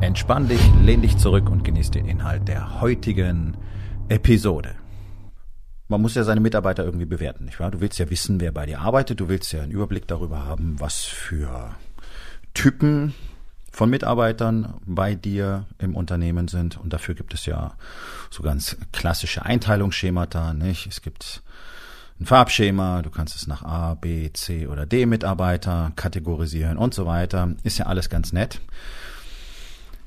Entspann dich, lehn dich zurück und genieß den Inhalt der heutigen Episode. Man muss ja seine Mitarbeiter irgendwie bewerten, nicht wahr? Du willst ja wissen, wer bei dir arbeitet, du willst ja einen Überblick darüber haben, was für Typen von Mitarbeitern bei dir im Unternehmen sind. Und dafür gibt es ja so ganz klassische Einteilungsschemata, nicht? Es gibt ein Farbschema, du kannst es nach A, B, C oder D Mitarbeiter kategorisieren und so weiter. Ist ja alles ganz nett.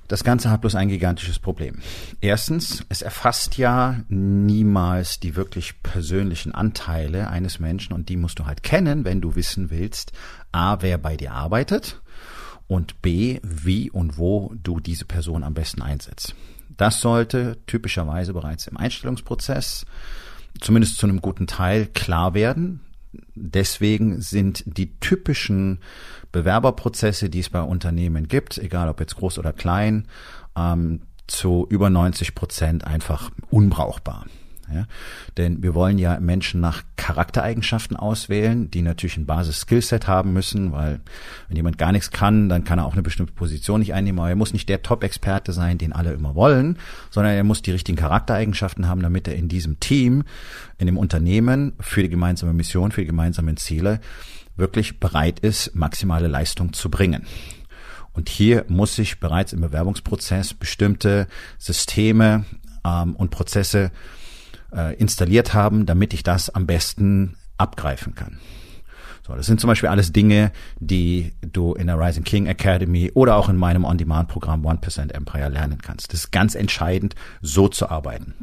Das Ganze hat bloß ein gigantisches Problem. Erstens, es erfasst ja niemals die wirklich persönlichen Anteile eines Menschen und die musst du halt kennen, wenn du wissen willst, a, wer bei dir arbeitet und b, wie und wo du diese Person am besten einsetzt. Das sollte typischerweise bereits im Einstellungsprozess zumindest zu einem guten Teil klar werden. Deswegen sind die typischen Bewerberprozesse, die es bei Unternehmen gibt, egal ob jetzt groß oder klein, ähm, zu über 90 Prozent einfach unbrauchbar. Ja? Denn wir wollen ja Menschen nach Charaktereigenschaften auswählen, die natürlich ein Basis-Skillset haben müssen, weil wenn jemand gar nichts kann, dann kann er auch eine bestimmte Position nicht einnehmen. Aber er muss nicht der Top-Experte sein, den alle immer wollen, sondern er muss die richtigen Charaktereigenschaften haben, damit er in diesem Team, in dem Unternehmen für die gemeinsame Mission, für die gemeinsamen Ziele wirklich bereit ist, maximale Leistung zu bringen. Und hier muss sich bereits im Bewerbungsprozess bestimmte Systeme ähm, und Prozesse äh, installiert haben, damit ich das am besten abgreifen kann. So, das sind zum Beispiel alles Dinge, die du in der Rising King Academy oder auch in meinem On-Demand-Programm 1% Empire lernen kannst. Das ist ganz entscheidend, so zu arbeiten.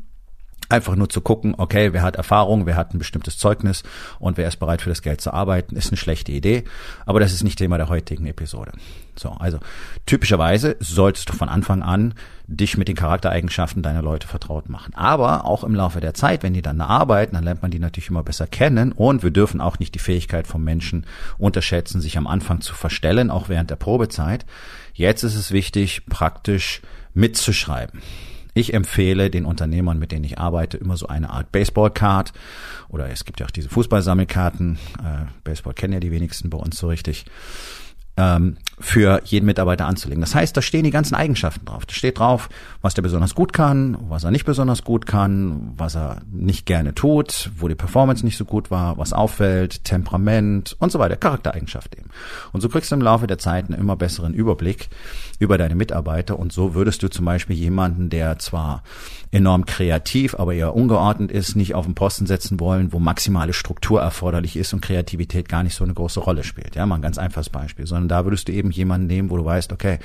Einfach nur zu gucken, okay, wer hat Erfahrung, wer hat ein bestimmtes Zeugnis und wer ist bereit für das Geld zu arbeiten, ist eine schlechte Idee. Aber das ist nicht Thema der heutigen Episode. So, also typischerweise solltest du von Anfang an dich mit den Charaktereigenschaften deiner Leute vertraut machen. Aber auch im Laufe der Zeit, wenn die dann arbeiten, dann lernt man die natürlich immer besser kennen und wir dürfen auch nicht die Fähigkeit von Menschen unterschätzen, sich am Anfang zu verstellen, auch während der Probezeit. Jetzt ist es wichtig, praktisch mitzuschreiben. Ich empfehle den Unternehmern, mit denen ich arbeite, immer so eine Art Baseball-Card oder es gibt ja auch diese Fußballsammelkarten. Äh, Baseball kennen ja die wenigsten bei uns so richtig ähm, für jeden Mitarbeiter anzulegen. Das heißt, da stehen die ganzen Eigenschaften drauf. Da steht drauf, was der besonders gut kann, was er nicht besonders gut kann, was er nicht gerne tut, wo die Performance nicht so gut war, was auffällt, Temperament und so weiter, Charaktereigenschaft eben. Und so kriegst du im Laufe der Zeit einen immer besseren Überblick über deine Mitarbeiter und so würdest du zum Beispiel jemanden, der zwar enorm kreativ, aber eher ungeordnet ist, nicht auf den Posten setzen wollen, wo maximale Struktur erforderlich ist und Kreativität gar nicht so eine große Rolle spielt. Ja, mal ein ganz einfaches Beispiel, sondern da würdest du eben jemanden nehmen, wo du weißt, okay,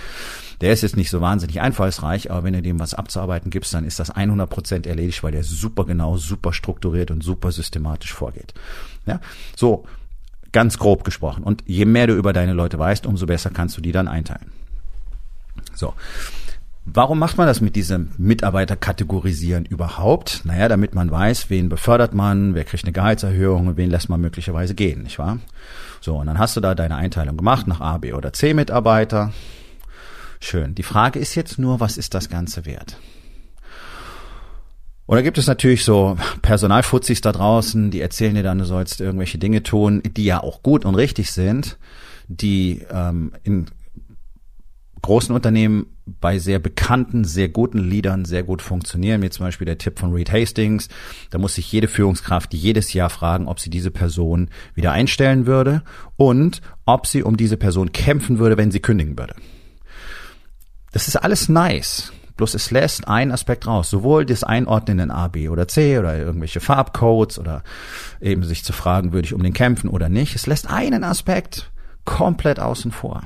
der ist jetzt nicht so wahnsinnig einfallsreich, aber wenn du dem was abzuarbeiten gibst, dann ist das 100 Prozent erledigt, weil der super genau, super strukturiert und super systematisch vorgeht. Ja, so ganz grob gesprochen. Und je mehr du über deine Leute weißt, umso besser kannst du die dann einteilen. So. Warum macht man das mit diesem Mitarbeiterkategorisieren überhaupt? Naja, damit man weiß, wen befördert man, wer kriegt eine Gehaltserhöhung und wen lässt man möglicherweise gehen, nicht wahr? So, und dann hast du da deine Einteilung gemacht nach A, B oder C Mitarbeiter. Schön. Die Frage ist jetzt nur, was ist das Ganze wert? Und da gibt es natürlich so Personalfuzis da draußen, die erzählen dir dann, du sollst irgendwelche Dinge tun, die ja auch gut und richtig sind, die ähm, in großen Unternehmen bei sehr bekannten, sehr guten Leadern sehr gut funktionieren. Wie zum Beispiel der Tipp von Reed Hastings. Da muss sich jede Führungskraft jedes Jahr fragen, ob sie diese Person wieder einstellen würde und ob sie um diese Person kämpfen würde, wenn sie kündigen würde. Das ist alles nice. Bloß es lässt einen Aspekt raus. Sowohl das Einordnen in A, B oder C oder irgendwelche Farbcodes oder eben sich zu fragen, würde ich um den kämpfen oder nicht. Es lässt einen Aspekt komplett außen vor.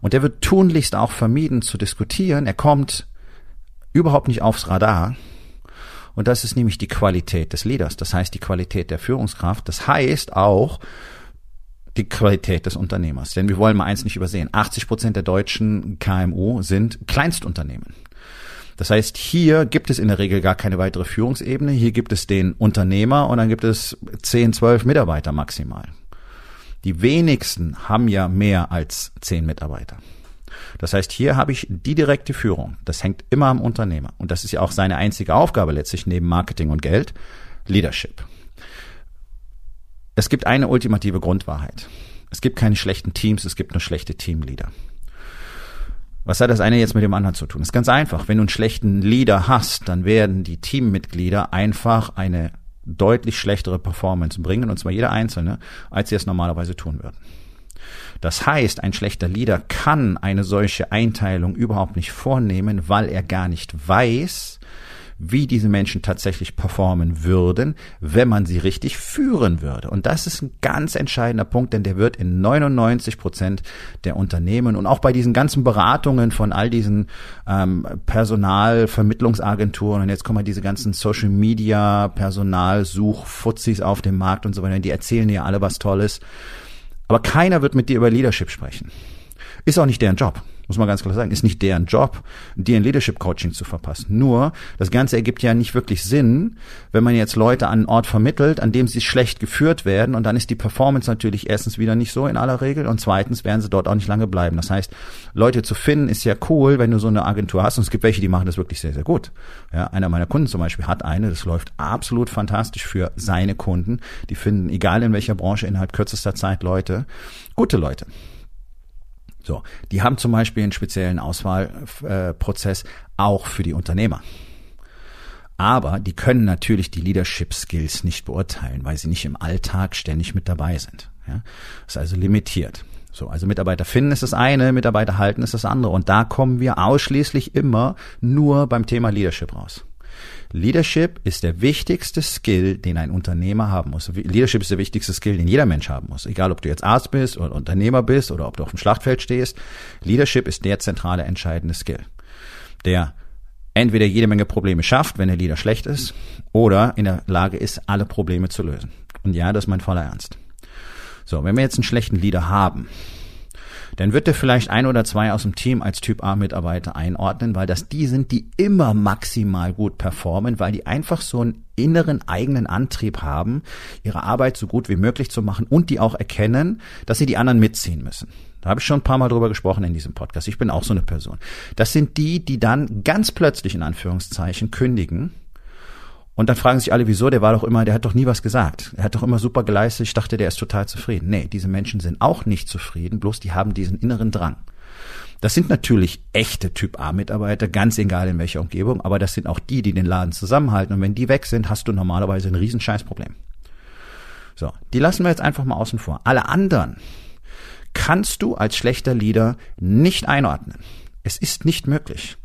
Und der wird tunlichst auch vermieden zu diskutieren. Er kommt überhaupt nicht aufs Radar. Und das ist nämlich die Qualität des Leaders. Das heißt die Qualität der Führungskraft. Das heißt auch die Qualität des Unternehmers. Denn wir wollen mal eins nicht übersehen. 80 Prozent der deutschen KMU sind Kleinstunternehmen. Das heißt, hier gibt es in der Regel gar keine weitere Führungsebene. Hier gibt es den Unternehmer und dann gibt es 10, 12 Mitarbeiter maximal. Die wenigsten haben ja mehr als 10 Mitarbeiter. Das heißt, hier habe ich die direkte Führung. Das hängt immer am Unternehmer. Und das ist ja auch seine einzige Aufgabe letztlich neben Marketing und Geld. Leadership. Es gibt eine ultimative Grundwahrheit. Es gibt keine schlechten Teams, es gibt nur schlechte Teamleader. Was hat das eine jetzt mit dem anderen zu tun? Das ist ganz einfach. Wenn du einen schlechten Leader hast, dann werden die Teammitglieder einfach eine deutlich schlechtere Performance bringen, und zwar jeder einzelne, als sie es normalerweise tun würden. Das heißt, ein schlechter Leader kann eine solche Einteilung überhaupt nicht vornehmen, weil er gar nicht weiß, wie diese Menschen tatsächlich performen würden, wenn man sie richtig führen würde. Und das ist ein ganz entscheidender Punkt, denn der wird in 99 Prozent der Unternehmen und auch bei diesen ganzen Beratungen von all diesen ähm, Personalvermittlungsagenturen und jetzt kommen diese ganzen Social Media Personalsuch-Fuzis auf dem Markt und so weiter, die erzählen ja alle was Tolles. Aber keiner wird mit dir über Leadership sprechen. Ist auch nicht deren Job muss man ganz klar sagen, ist nicht deren Job, dir ein Leadership Coaching zu verpassen. Nur, das Ganze ergibt ja nicht wirklich Sinn, wenn man jetzt Leute an einen Ort vermittelt, an dem sie schlecht geführt werden und dann ist die Performance natürlich erstens wieder nicht so in aller Regel und zweitens werden sie dort auch nicht lange bleiben. Das heißt, Leute zu finden ist ja cool, wenn du so eine Agentur hast und es gibt welche, die machen das wirklich sehr, sehr gut. Ja, einer meiner Kunden zum Beispiel hat eine, das läuft absolut fantastisch für seine Kunden. Die finden, egal in welcher Branche, innerhalb kürzester Zeit Leute, gute Leute. So, die haben zum Beispiel einen speziellen Auswahlprozess auch für die Unternehmer. Aber die können natürlich die Leadership Skills nicht beurteilen, weil sie nicht im Alltag ständig mit dabei sind. Ja? Ist also limitiert. So, also Mitarbeiter finden ist das eine, Mitarbeiter halten ist das andere. Und da kommen wir ausschließlich immer nur beim Thema Leadership raus. Leadership ist der wichtigste Skill, den ein Unternehmer haben muss. Leadership ist der wichtigste Skill, den jeder Mensch haben muss. Egal, ob du jetzt Arzt bist oder Unternehmer bist oder ob du auf dem Schlachtfeld stehst. Leadership ist der zentrale, entscheidende Skill, der entweder jede Menge Probleme schafft, wenn der Leader schlecht ist, oder in der Lage ist, alle Probleme zu lösen. Und ja, das ist mein voller Ernst. So, wenn wir jetzt einen schlechten Leader haben, dann wird er vielleicht ein oder zwei aus dem Team als Typ A Mitarbeiter einordnen, weil das die sind, die immer maximal gut performen, weil die einfach so einen inneren eigenen Antrieb haben, ihre Arbeit so gut wie möglich zu machen und die auch erkennen, dass sie die anderen mitziehen müssen. Da habe ich schon ein paar Mal drüber gesprochen in diesem Podcast. Ich bin auch so eine Person. Das sind die, die dann ganz plötzlich in Anführungszeichen kündigen und dann fragen sich alle, wieso, der war doch immer, der hat doch nie was gesagt. Er hat doch immer super geleistet, ich dachte, der ist total zufrieden. Nee, diese Menschen sind auch nicht zufrieden, bloß die haben diesen inneren Drang. Das sind natürlich echte Typ A-Mitarbeiter, ganz egal in welcher Umgebung, aber das sind auch die, die den Laden zusammenhalten. Und wenn die weg sind, hast du normalerweise ein Riesenscheißproblem. So, die lassen wir jetzt einfach mal außen vor. Alle anderen kannst du als schlechter Leader nicht einordnen. Es ist nicht möglich.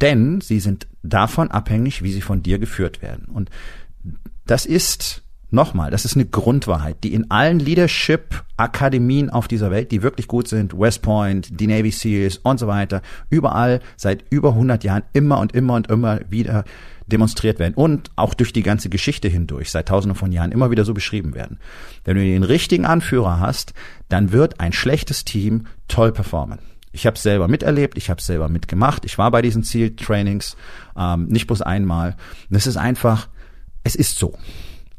Denn sie sind davon abhängig, wie sie von dir geführt werden. Und das ist Nochmal, das ist eine Grundwahrheit, die in allen Leadership-Akademien auf dieser Welt, die wirklich gut sind, West Point, die Navy Seals und so weiter, überall seit über 100 Jahren immer und immer und immer wieder demonstriert werden und auch durch die ganze Geschichte hindurch, seit tausenden von Jahren immer wieder so beschrieben werden. Wenn du den richtigen Anführer hast, dann wird ein schlechtes Team toll performen. Ich habe es selber miterlebt, ich habe es selber mitgemacht, ich war bei diesen Zieltrainings, ähm, nicht bloß einmal. Das ist einfach, es ist so.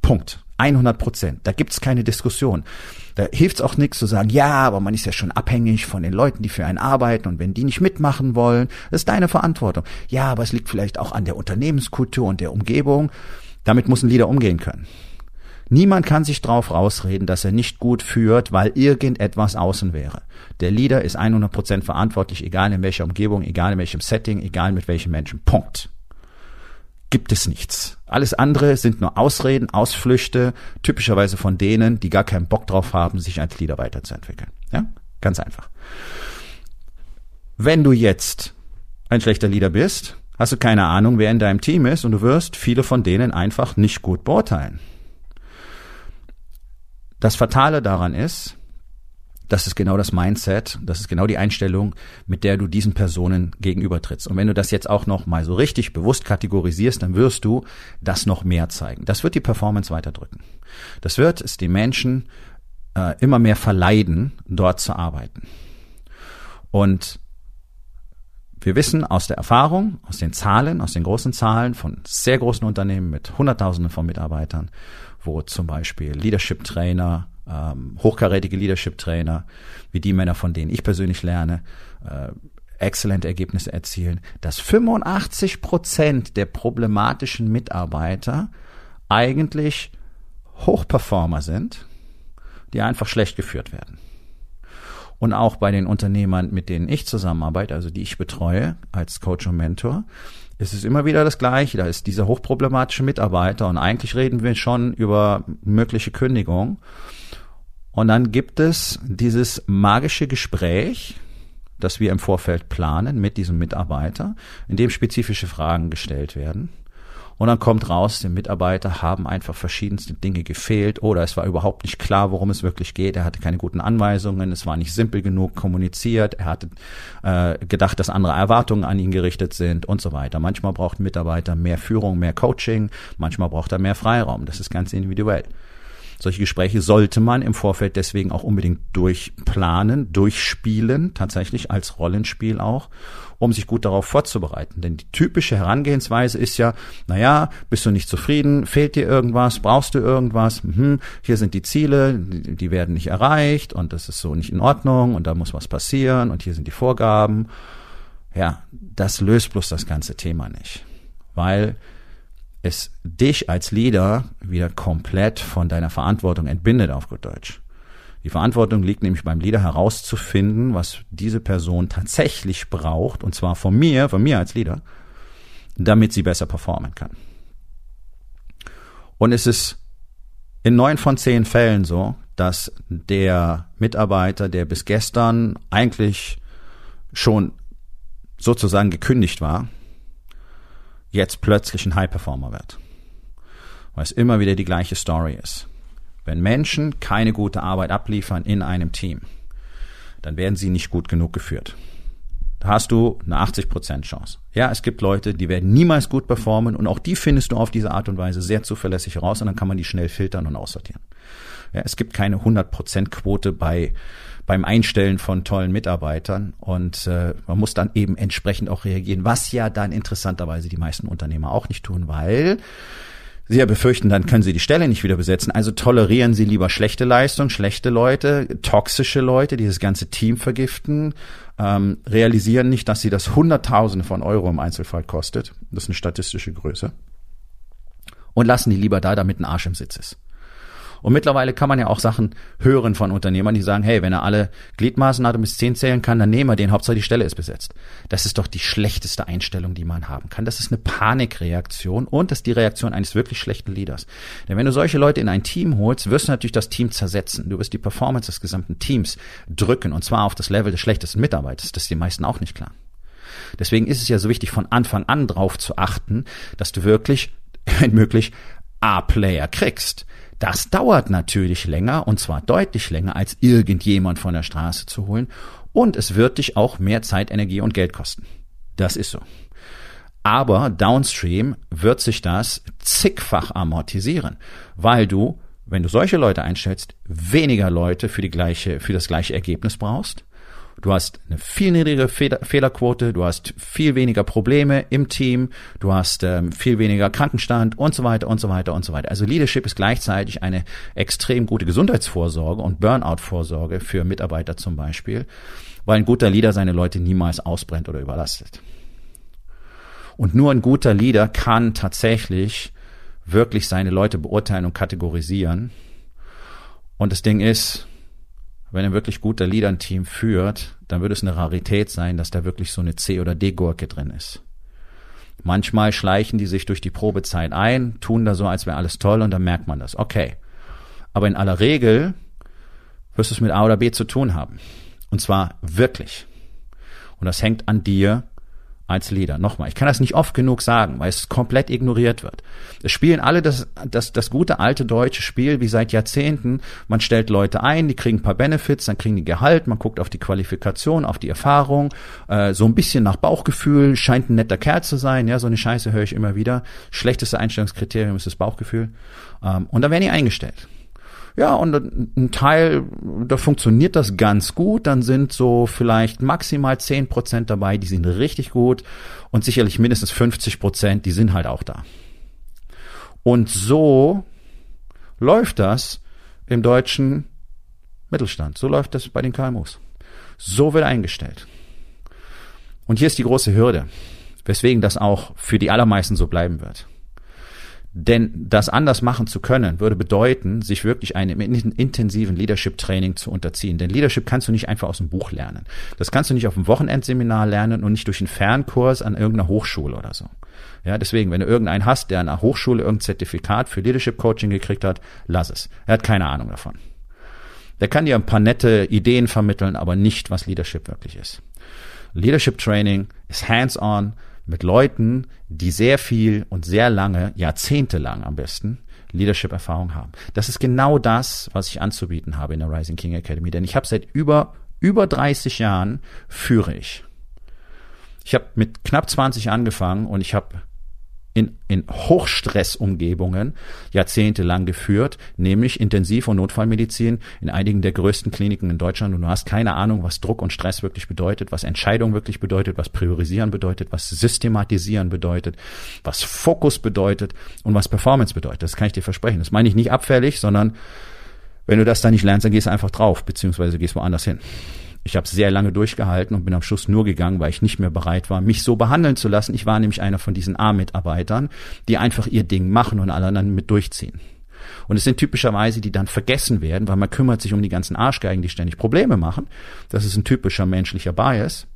Punkt. 100 Prozent. Da gibt's keine Diskussion. Da hilft's auch nichts zu sagen, ja, aber man ist ja schon abhängig von den Leuten, die für einen arbeiten und wenn die nicht mitmachen wollen, das ist deine Verantwortung. Ja, aber es liegt vielleicht auch an der Unternehmenskultur und der Umgebung. Damit muss ein Leader umgehen können. Niemand kann sich drauf rausreden, dass er nicht gut führt, weil irgendetwas außen wäre. Der Leader ist 100% verantwortlich, egal in welcher Umgebung, egal in welchem Setting, egal mit welchen Menschen. Punkt. Gibt es nichts. Alles andere sind nur Ausreden, Ausflüchte, typischerweise von denen, die gar keinen Bock drauf haben, sich als Leader weiterzuentwickeln. Ja? Ganz einfach. Wenn du jetzt ein schlechter Leader bist, hast du keine Ahnung, wer in deinem Team ist und du wirst viele von denen einfach nicht gut beurteilen. Das Fatale daran ist, das ist genau das Mindset, das ist genau die Einstellung, mit der du diesen Personen gegenübertrittst. Und wenn du das jetzt auch noch mal so richtig bewusst kategorisierst, dann wirst du das noch mehr zeigen. Das wird die Performance weiterdrücken. Das wird es den Menschen äh, immer mehr verleiden, dort zu arbeiten. Und wir wissen aus der Erfahrung, aus den Zahlen, aus den großen Zahlen von sehr großen Unternehmen mit Hunderttausenden von Mitarbeitern, wo zum Beispiel Leadership Trainer, ähm, hochkarätige Leadership Trainer, wie die Männer, von denen ich persönlich lerne, äh, exzellente Ergebnisse erzielen, dass 85 Prozent der problematischen Mitarbeiter eigentlich Hochperformer sind, die einfach schlecht geführt werden. Und auch bei den Unternehmern, mit denen ich zusammenarbeite, also die ich betreue als Coach und Mentor, ist es immer wieder das Gleiche. Da ist dieser hochproblematische Mitarbeiter und eigentlich reden wir schon über mögliche Kündigung. Und dann gibt es dieses magische Gespräch, das wir im Vorfeld planen mit diesem Mitarbeiter, in dem spezifische Fragen gestellt werden. Und dann kommt raus, den Mitarbeiter haben einfach verschiedenste Dinge gefehlt oder es war überhaupt nicht klar, worum es wirklich geht. Er hatte keine guten Anweisungen, es war nicht simpel genug kommuniziert, er hatte äh, gedacht, dass andere Erwartungen an ihn gerichtet sind und so weiter. Manchmal braucht ein Mitarbeiter mehr Führung, mehr Coaching, manchmal braucht er mehr Freiraum. Das ist ganz individuell. Solche Gespräche sollte man im Vorfeld deswegen auch unbedingt durchplanen, durchspielen, tatsächlich als Rollenspiel auch, um sich gut darauf vorzubereiten. Denn die typische Herangehensweise ist ja, naja, bist du nicht zufrieden, fehlt dir irgendwas, brauchst du irgendwas, mhm, hier sind die Ziele, die, werden nicht erreicht und das ist so nicht in Ordnung und da muss was passieren und hier sind die Vorgaben. Ja, das löst bloß das ganze Thema nicht. Weil es dich als Leader wieder komplett von deiner Verantwortung entbindet, auf gut Deutsch. Die Verantwortung liegt nämlich beim Leader herauszufinden, was diese Person tatsächlich braucht, und zwar von mir, von mir als Leader, damit sie besser performen kann. Und es ist in neun von zehn Fällen so, dass der Mitarbeiter, der bis gestern eigentlich schon sozusagen gekündigt war, jetzt plötzlich ein High-Performer wird. Weil es immer wieder die gleiche Story ist. Wenn Menschen keine gute Arbeit abliefern in einem Team, dann werden sie nicht gut genug geführt. Da hast du eine 80% Chance. Ja, es gibt Leute, die werden niemals gut performen und auch die findest du auf diese Art und Weise sehr zuverlässig raus und dann kann man die schnell filtern und aussortieren. Ja, es gibt keine 100% Quote bei beim Einstellen von tollen Mitarbeitern und äh, man muss dann eben entsprechend auch reagieren, was ja dann interessanterweise die meisten Unternehmer auch nicht tun, weil Sie ja befürchten, dann können Sie die Stelle nicht wieder besetzen. Also tolerieren Sie lieber schlechte Leistung, schlechte Leute, toxische Leute, die das ganze Team vergiften, ähm, realisieren nicht, dass Sie das Hunderttausende von Euro im Einzelfall kostet. Das ist eine statistische Größe. Und lassen die lieber da, damit ein Arsch im Sitz ist. Und mittlerweile kann man ja auch Sachen hören von Unternehmern, die sagen, hey, wenn er alle Gliedmaßen hat und bis zehn zählen kann, dann nehmen wir den, Hauptsache die Stelle ist besetzt. Das ist doch die schlechteste Einstellung, die man haben kann. Das ist eine Panikreaktion und das ist die Reaktion eines wirklich schlechten Leaders. Denn wenn du solche Leute in ein Team holst, wirst du natürlich das Team zersetzen. Du wirst die Performance des gesamten Teams drücken und zwar auf das Level des schlechtesten Mitarbeiters. Das ist den meisten auch nicht klar. Deswegen ist es ja so wichtig, von Anfang an drauf zu achten, dass du wirklich, wenn möglich, A-Player kriegst. Das dauert natürlich länger und zwar deutlich länger, als irgendjemand von der Straße zu holen. Und es wird dich auch mehr Zeit, Energie und Geld kosten. Das ist so. Aber downstream wird sich das zigfach amortisieren, weil du, wenn du solche Leute einstellst, weniger Leute für die gleiche, für das gleiche Ergebnis brauchst Du hast eine viel niedrigere Fehlerquote, du hast viel weniger Probleme im Team, du hast ähm, viel weniger Krankenstand und so weiter und so weiter und so weiter. Also Leadership ist gleichzeitig eine extrem gute Gesundheitsvorsorge und Burnout-Vorsorge für Mitarbeiter zum Beispiel, weil ein guter Leader seine Leute niemals ausbrennt oder überlastet. Und nur ein guter Leader kann tatsächlich wirklich seine Leute beurteilen und kategorisieren. Und das Ding ist, wenn ein wirklich guter Leader ein Team führt, dann würde es eine Rarität sein, dass da wirklich so eine C- oder D-Gurke drin ist. Manchmal schleichen die sich durch die Probezeit ein, tun da so, als wäre alles toll und dann merkt man das. Okay. Aber in aller Regel wirst du es mit A oder B zu tun haben. Und zwar wirklich. Und das hängt an dir als Leader. Nochmal, ich kann das nicht oft genug sagen, weil es komplett ignoriert wird. Es spielen alle das, das, das gute alte deutsche Spiel wie seit Jahrzehnten. Man stellt Leute ein, die kriegen ein paar Benefits, dann kriegen die Gehalt, man guckt auf die Qualifikation, auf die Erfahrung, äh, so ein bisschen nach Bauchgefühl, scheint ein netter Kerl zu sein, ja, so eine Scheiße höre ich immer wieder. Schlechteste Einstellungskriterium ist das Bauchgefühl. Ähm, und dann werden die eingestellt. Ja, und ein Teil, da funktioniert das ganz gut. Dann sind so vielleicht maximal zehn Prozent dabei, die sind richtig gut. Und sicherlich mindestens 50 Prozent, die sind halt auch da. Und so läuft das im deutschen Mittelstand. So läuft das bei den KMUs. So wird eingestellt. Und hier ist die große Hürde, weswegen das auch für die allermeisten so bleiben wird. Denn das anders machen zu können, würde bedeuten, sich wirklich einem intensiven Leadership-Training zu unterziehen. Denn Leadership kannst du nicht einfach aus dem Buch lernen. Das kannst du nicht auf einem Wochenendseminar lernen und nicht durch einen Fernkurs an irgendeiner Hochschule oder so. Ja, deswegen, wenn du irgendeinen hast, der an einer Hochschule irgendein Zertifikat für Leadership Coaching gekriegt hat, lass es. Er hat keine Ahnung davon. Der kann dir ein paar nette Ideen vermitteln, aber nicht, was Leadership wirklich ist. Leadership Training ist hands-on mit Leuten, die sehr viel und sehr lange, jahrzehntelang am besten, Leadership-Erfahrung haben. Das ist genau das, was ich anzubieten habe in der Rising King Academy, denn ich habe seit über über 30 Jahren führe ich. Ich habe mit knapp 20 angefangen und ich habe in, in Hochstressumgebungen jahrzehntelang geführt, nämlich Intensiv- und Notfallmedizin in einigen der größten Kliniken in Deutschland. Und du hast keine Ahnung, was Druck und Stress wirklich bedeutet, was Entscheidung wirklich bedeutet, was Priorisieren bedeutet, was Systematisieren bedeutet, was Fokus bedeutet und was Performance bedeutet. Das kann ich dir versprechen. Das meine ich nicht abfällig, sondern wenn du das dann nicht lernst, dann gehst du einfach drauf, beziehungsweise gehst woanders hin. Ich habe sehr lange durchgehalten und bin am Schluss nur gegangen, weil ich nicht mehr bereit war, mich so behandeln zu lassen. Ich war nämlich einer von diesen A-Mitarbeitern, die einfach ihr Ding machen und alle anderen mit durchziehen. Und es sind typischerweise, die dann vergessen werden, weil man kümmert sich um die ganzen Arschgeigen, die ständig Probleme machen. Das ist ein typischer menschlicher Bias.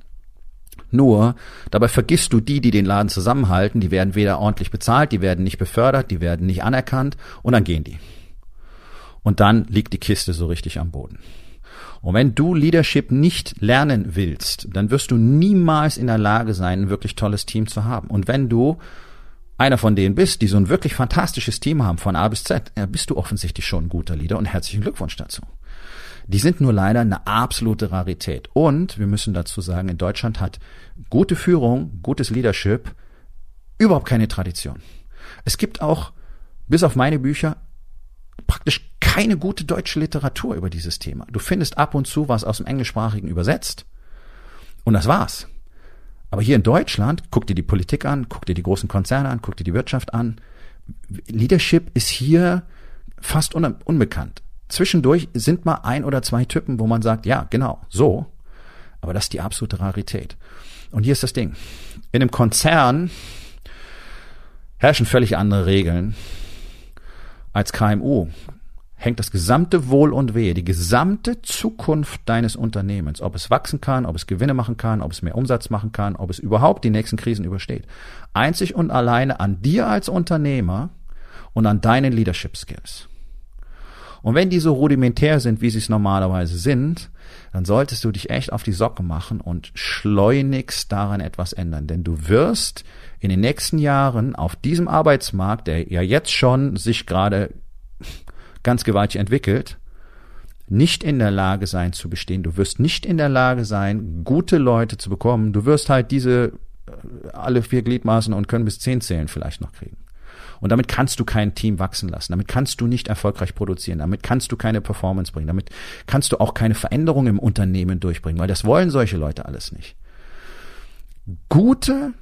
Nur, dabei vergisst du die, die den Laden zusammenhalten, die werden weder ordentlich bezahlt, die werden nicht befördert, die werden nicht anerkannt und dann gehen die. Und dann liegt die Kiste so richtig am Boden. Und wenn du Leadership nicht lernen willst, dann wirst du niemals in der Lage sein, ein wirklich tolles Team zu haben. Und wenn du einer von denen bist, die so ein wirklich fantastisches Team haben, von A bis Z, ja, bist du offensichtlich schon ein guter Leader und herzlichen Glückwunsch dazu. Die sind nur leider eine absolute Rarität. Und wir müssen dazu sagen, in Deutschland hat gute Führung, gutes Leadership überhaupt keine Tradition. Es gibt auch, bis auf meine Bücher, praktisch keine gute deutsche Literatur über dieses Thema. Du findest ab und zu was aus dem Englischsprachigen übersetzt. Und das war's. Aber hier in Deutschland, guck dir die Politik an, guck dir die großen Konzerne an, guck dir die Wirtschaft an. Leadership ist hier fast un unbekannt. Zwischendurch sind mal ein oder zwei Typen, wo man sagt, ja, genau, so. Aber das ist die absolute Rarität. Und hier ist das Ding. In einem Konzern herrschen völlig andere Regeln als KMU hängt das gesamte Wohl und Wehe, die gesamte Zukunft deines Unternehmens, ob es wachsen kann, ob es Gewinne machen kann, ob es mehr Umsatz machen kann, ob es überhaupt die nächsten Krisen übersteht, einzig und alleine an dir als Unternehmer und an deinen Leadership Skills. Und wenn die so rudimentär sind, wie sie es normalerweise sind, dann solltest du dich echt auf die Socke machen und schleunigst daran etwas ändern. Denn du wirst in den nächsten Jahren auf diesem Arbeitsmarkt, der ja jetzt schon sich gerade ganz gewaltig entwickelt, nicht in der Lage sein zu bestehen. Du wirst nicht in der Lage sein, gute Leute zu bekommen. Du wirst halt diese äh, alle vier Gliedmaßen und können bis zehn zählen vielleicht noch kriegen. Und damit kannst du kein Team wachsen lassen. Damit kannst du nicht erfolgreich produzieren. Damit kannst du keine Performance bringen. Damit kannst du auch keine Veränderung im Unternehmen durchbringen, weil das wollen solche Leute alles nicht. Gute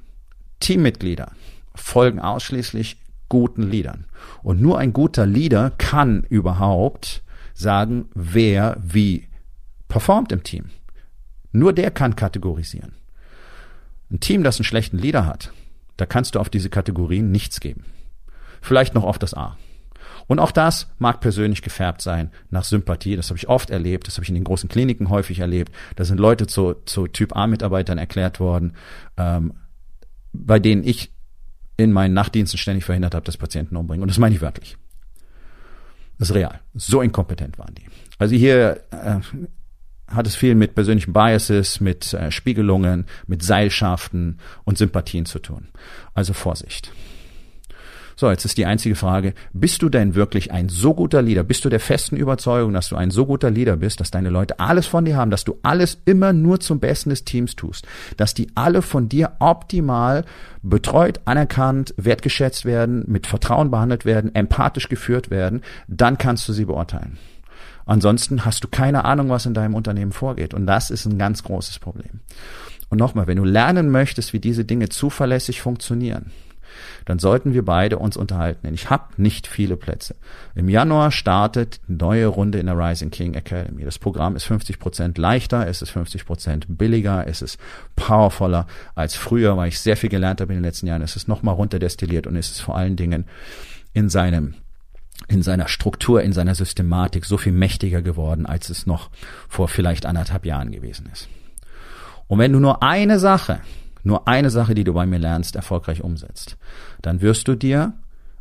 Teammitglieder folgen ausschließlich guten Leadern. Und nur ein guter Leader kann überhaupt sagen, wer wie performt im Team. Nur der kann kategorisieren. Ein Team, das einen schlechten Leader hat, da kannst du auf diese Kategorien nichts geben. Vielleicht noch auf das A. Und auch das mag persönlich gefärbt sein nach Sympathie. Das habe ich oft erlebt. Das habe ich in den großen Kliniken häufig erlebt. Da sind Leute zu, zu Typ A-Mitarbeitern erklärt worden, ähm, bei denen ich in meinen Nachtdiensten ständig verhindert habe, dass Patienten umbringen. Und das meine ich wörtlich. Das ist real. So inkompetent waren die. Also hier äh, hat es viel mit persönlichen Biases, mit äh, Spiegelungen, mit Seilschaften und Sympathien zu tun. Also Vorsicht. So, jetzt ist die einzige Frage, bist du denn wirklich ein so guter Leader? Bist du der festen Überzeugung, dass du ein so guter Leader bist, dass deine Leute alles von dir haben, dass du alles immer nur zum Besten des Teams tust, dass die alle von dir optimal betreut, anerkannt, wertgeschätzt werden, mit Vertrauen behandelt werden, empathisch geführt werden, dann kannst du sie beurteilen. Ansonsten hast du keine Ahnung, was in deinem Unternehmen vorgeht. Und das ist ein ganz großes Problem. Und nochmal, wenn du lernen möchtest, wie diese Dinge zuverlässig funktionieren, dann sollten wir beide uns unterhalten. Denn ich habe nicht viele Plätze. Im Januar startet die neue Runde in der Rising King Academy. Das Programm ist 50 Prozent leichter, es ist 50 Prozent billiger, es ist powervoller als früher, weil ich sehr viel gelernt habe in den letzten Jahren. Es ist nochmal runterdestilliert und es ist vor allen Dingen in seinem in seiner Struktur, in seiner Systematik so viel mächtiger geworden, als es noch vor vielleicht anderthalb Jahren gewesen ist. Und wenn du nur eine Sache nur eine Sache, die du bei mir lernst, erfolgreich umsetzt, dann wirst du dir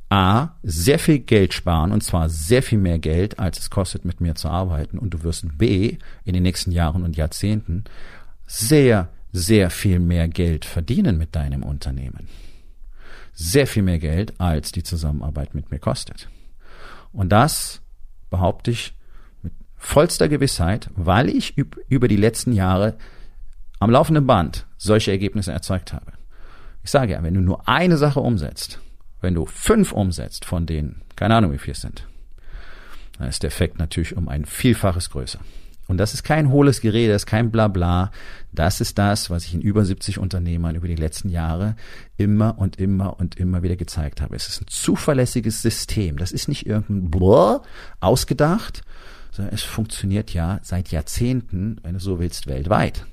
A, sehr viel Geld sparen, und zwar sehr viel mehr Geld, als es kostet, mit mir zu arbeiten. Und du wirst B, in den nächsten Jahren und Jahrzehnten sehr, sehr viel mehr Geld verdienen mit deinem Unternehmen. Sehr viel mehr Geld, als die Zusammenarbeit mit mir kostet. Und das behaupte ich mit vollster Gewissheit, weil ich über die letzten Jahre am laufenden Band solche Ergebnisse erzeugt habe. Ich sage ja, wenn du nur eine Sache umsetzt, wenn du fünf umsetzt von denen, keine Ahnung wie viel es sind, dann ist der Effekt natürlich um ein Vielfaches größer. Und das ist kein hohles Gerede, das ist kein Blabla. Das ist das, was ich in über 70 Unternehmern über die letzten Jahre immer und immer und immer wieder gezeigt habe. Es ist ein zuverlässiges System. Das ist nicht irgendein Blur ausgedacht, sondern es funktioniert ja seit Jahrzehnten, wenn du so willst, weltweit.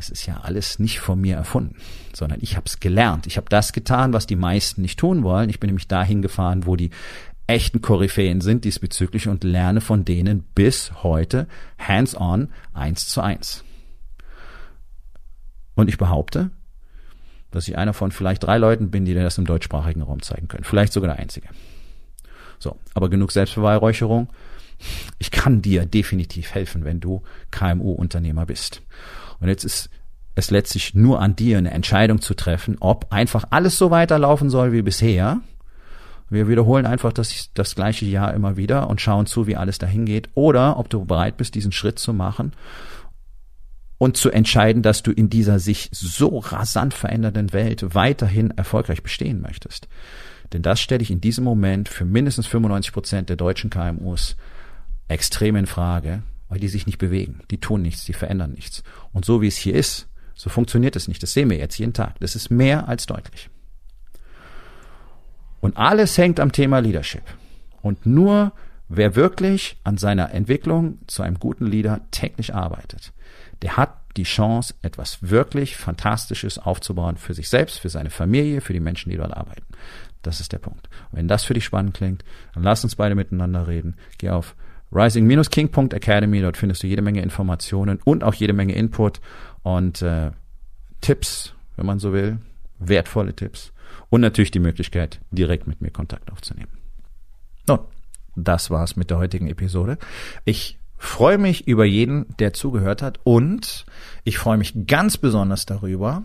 Das ist ja alles nicht von mir erfunden, sondern ich habe es gelernt. Ich habe das getan, was die meisten nicht tun wollen. Ich bin nämlich dahin gefahren, wo die echten Koryphäen sind diesbezüglich und lerne von denen bis heute hands-on eins zu eins. Und ich behaupte, dass ich einer von vielleicht drei Leuten bin, die dir das im deutschsprachigen Raum zeigen können. Vielleicht sogar der einzige. So, aber genug Selbstbeweihräucherung. Ich kann dir definitiv helfen, wenn du KMU-Unternehmer bist. Und jetzt ist es letztlich nur an dir, eine Entscheidung zu treffen, ob einfach alles so weiterlaufen soll wie bisher. Wir wiederholen einfach das, das gleiche Jahr immer wieder und schauen zu, wie alles dahin geht. Oder ob du bereit bist, diesen Schritt zu machen und zu entscheiden, dass du in dieser sich so rasant verändernden Welt weiterhin erfolgreich bestehen möchtest. Denn das stelle ich in diesem Moment für mindestens 95 Prozent der deutschen KMUs extrem in Frage weil die sich nicht bewegen. Die tun nichts, die verändern nichts. Und so wie es hier ist, so funktioniert es nicht. Das sehen wir jetzt jeden Tag. Das ist mehr als deutlich. Und alles hängt am Thema Leadership. Und nur wer wirklich an seiner Entwicklung zu einem guten Leader täglich arbeitet, der hat die Chance, etwas wirklich Fantastisches aufzubauen für sich selbst, für seine Familie, für die Menschen, die dort arbeiten. Das ist der Punkt. Und wenn das für dich spannend klingt, dann lass uns beide miteinander reden. Geh auf rising-king.academy. Dort findest du jede Menge Informationen und auch jede Menge Input und äh, Tipps, wenn man so will, wertvolle Tipps und natürlich die Möglichkeit, direkt mit mir Kontakt aufzunehmen. Nun, das war's mit der heutigen Episode. Ich freue mich über jeden, der zugehört hat und ich freue mich ganz besonders darüber,